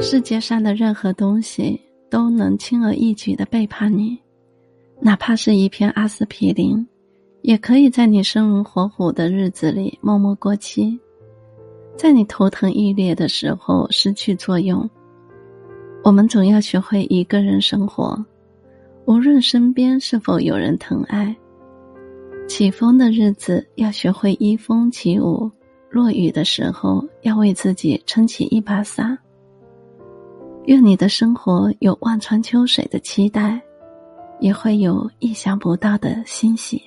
世界上的任何东西都能轻而易举的背叛你，哪怕是一片阿司匹林，也可以在你生龙活虎的日子里默默过期，在你头疼欲裂的时候失去作用。我们总要学会一个人生活，无论身边是否有人疼爱。起风的日子要学会依风起舞，落雨的时候要为自己撑起一把伞。愿你的生活有望穿秋水的期待，也会有意想不到的欣喜。